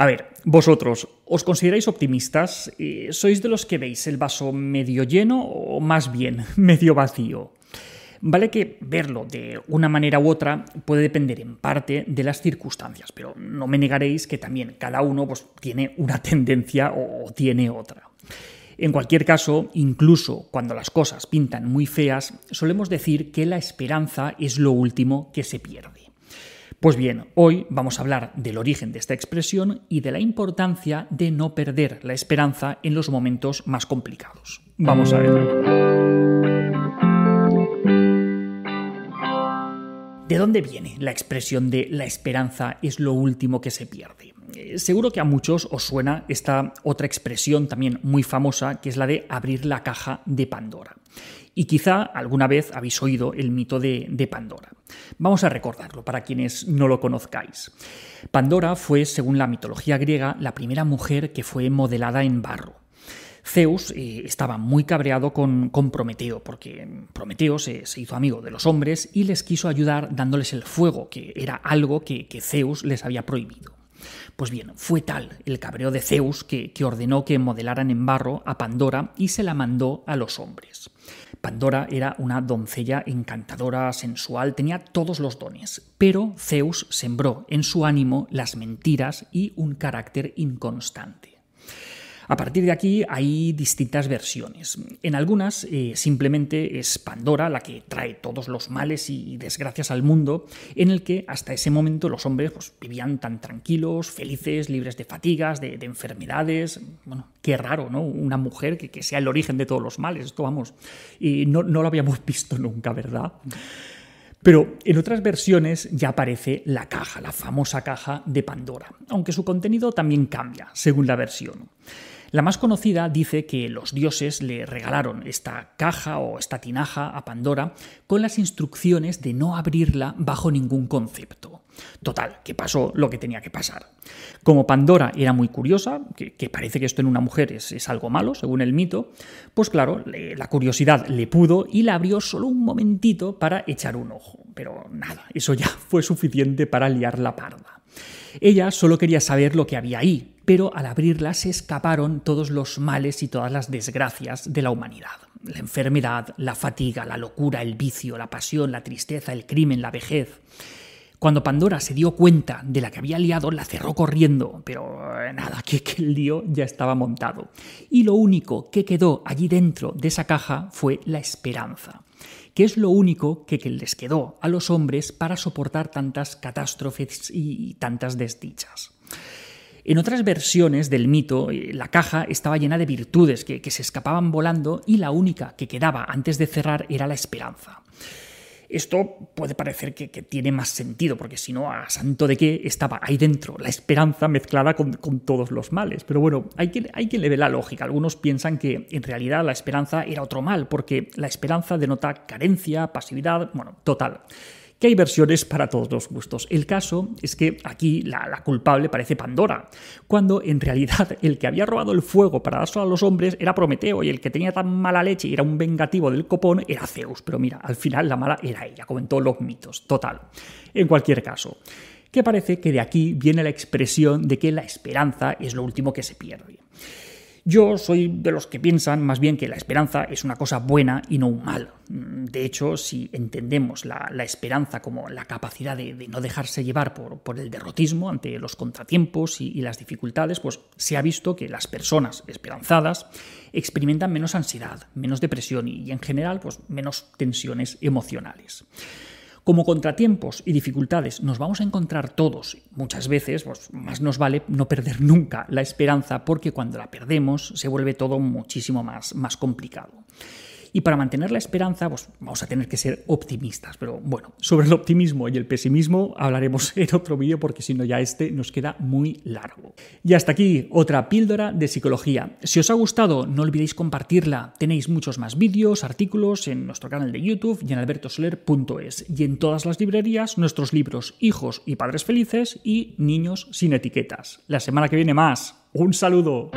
A ver, vosotros, ¿os consideráis optimistas? Eh, ¿Sois de los que veis el vaso medio lleno o más bien medio vacío? Vale que verlo de una manera u otra puede depender en parte de las circunstancias, pero no me negaréis que también cada uno pues, tiene una tendencia o tiene otra. En cualquier caso, incluso cuando las cosas pintan muy feas, solemos decir que la esperanza es lo último que se pierde. Pues bien, hoy vamos a hablar del origen de esta expresión y de la importancia de no perder la esperanza en los momentos más complicados. Vamos a ver. ¿De dónde viene la expresión de la esperanza es lo último que se pierde? Seguro que a muchos os suena esta otra expresión también muy famosa, que es la de abrir la caja de Pandora. Y quizá alguna vez habéis oído el mito de, Pandora. Vamos a recordarlo para quienes no lo conozcáis. Pandora fue, según la mitología griega, la primera mujer que fue modelada en barro. Zeus eh, estaba muy cabreado con, Prometeo, porque Prometeo se, hizo amigo de los hombres y les quiso ayudar dándoles el fuego, que era algo que Zeus les había prohibido. Pues bien, fue tal el cabreo de Zeus que, ordenó que modelaran en barro a Pandora y se la mandó a los hombres. Pandora era una doncella encantadora, sensual, tenía todos los dones, pero Zeus sembró en su ánimo las mentiras y un carácter inconstante. A partir de aquí hay distintas versiones. En algunas eh, simplemente es Pandora la que trae todos los males y desgracias al mundo, en el que hasta ese momento los hombres pues, vivían tan tranquilos, felices, libres de fatigas, de, enfermedades. Bueno, qué raro, ¿no? Una mujer que, sea el origen de todos los males. Esto vamos, y no, no lo habíamos visto nunca, ¿verdad? Pero en otras versiones ya aparece la caja, la famosa caja de Pandora, aunque su contenido también cambia según la versión. La más conocida dice que los dioses le regalaron esta caja o esta tinaja a Pandora con las instrucciones de no abrirla bajo ningún concepto. Total, que pasó lo que tenía que pasar. Como Pandora era muy curiosa, que, parece que esto en una mujer es, algo malo, según el mito, pues claro, la curiosidad le pudo y la abrió solo un momentito para echar un ojo. Pero nada, eso ya fue suficiente para liar la parda. Ella solo quería saber lo que había ahí, pero al abrirla se escaparon todos los males y todas las desgracias de la humanidad. La enfermedad, la fatiga, la locura, el vicio, la pasión, la tristeza, el crimen, la vejez. Cuando Pandora se dio cuenta de la que había liado, la cerró corriendo, pero eh, nada, que, el lío ya estaba montado. Y lo único que quedó allí dentro de esa caja fue la esperanza, que es lo único que les quedó a los hombres para soportar tantas catástrofes y tantas desdichas. En otras versiones del mito, eh, la caja estaba llena de virtudes que, se escapaban volando y la única que quedaba antes de cerrar era la esperanza. Esto puede parecer que, tiene más sentido, porque si no, a santo de qué estaba ahí dentro la esperanza mezclada con, todos los males. Pero bueno, hay quien, hay quien le ve la lógica. Algunos piensan que en realidad la esperanza era otro mal, porque la esperanza denota carencia, pasividad, bueno, total que hay versiones para todos los gustos. El caso es que aquí la, culpable parece Pandora, cuando en realidad el que había robado el fuego para dárselo a los hombres era Prometeo y el que tenía tan mala leche y era un vengativo del copón era Zeus. Pero mira, al final la mala era ella, como en todos los mitos. Total. En cualquier caso que parece que de aquí viene la expresión de que la esperanza es lo último que se pierde. Yo soy de los que piensan más bien que la esperanza es una cosa buena y no un mal. De hecho, si entendemos la, esperanza como la capacidad de, no dejarse llevar por, el derrotismo ante los contratiempos y, las dificultades, pues se ha visto que las personas esperanzadas experimentan menos ansiedad, menos depresión y, y en general pues, menos tensiones emocionales. Como contratiempos y dificultades nos vamos a encontrar todos, muchas veces, pues más nos vale no perder nunca la esperanza porque cuando la perdemos se vuelve todo muchísimo más, más complicado. Y para mantener la esperanza, pues vamos a tener que ser optimistas. Pero bueno, sobre el optimismo y el pesimismo hablaremos en otro vídeo porque si no ya este nos queda muy largo. Y hasta aquí otra píldora de psicología. Si os ha gustado, no olvidéis compartirla. Tenéis muchos más vídeos, artículos en nuestro canal de YouTube y en albertosoler.es. Y en todas las librerías nuestros libros Hijos y Padres Felices y Niños sin etiquetas. La semana que viene más. Un saludo.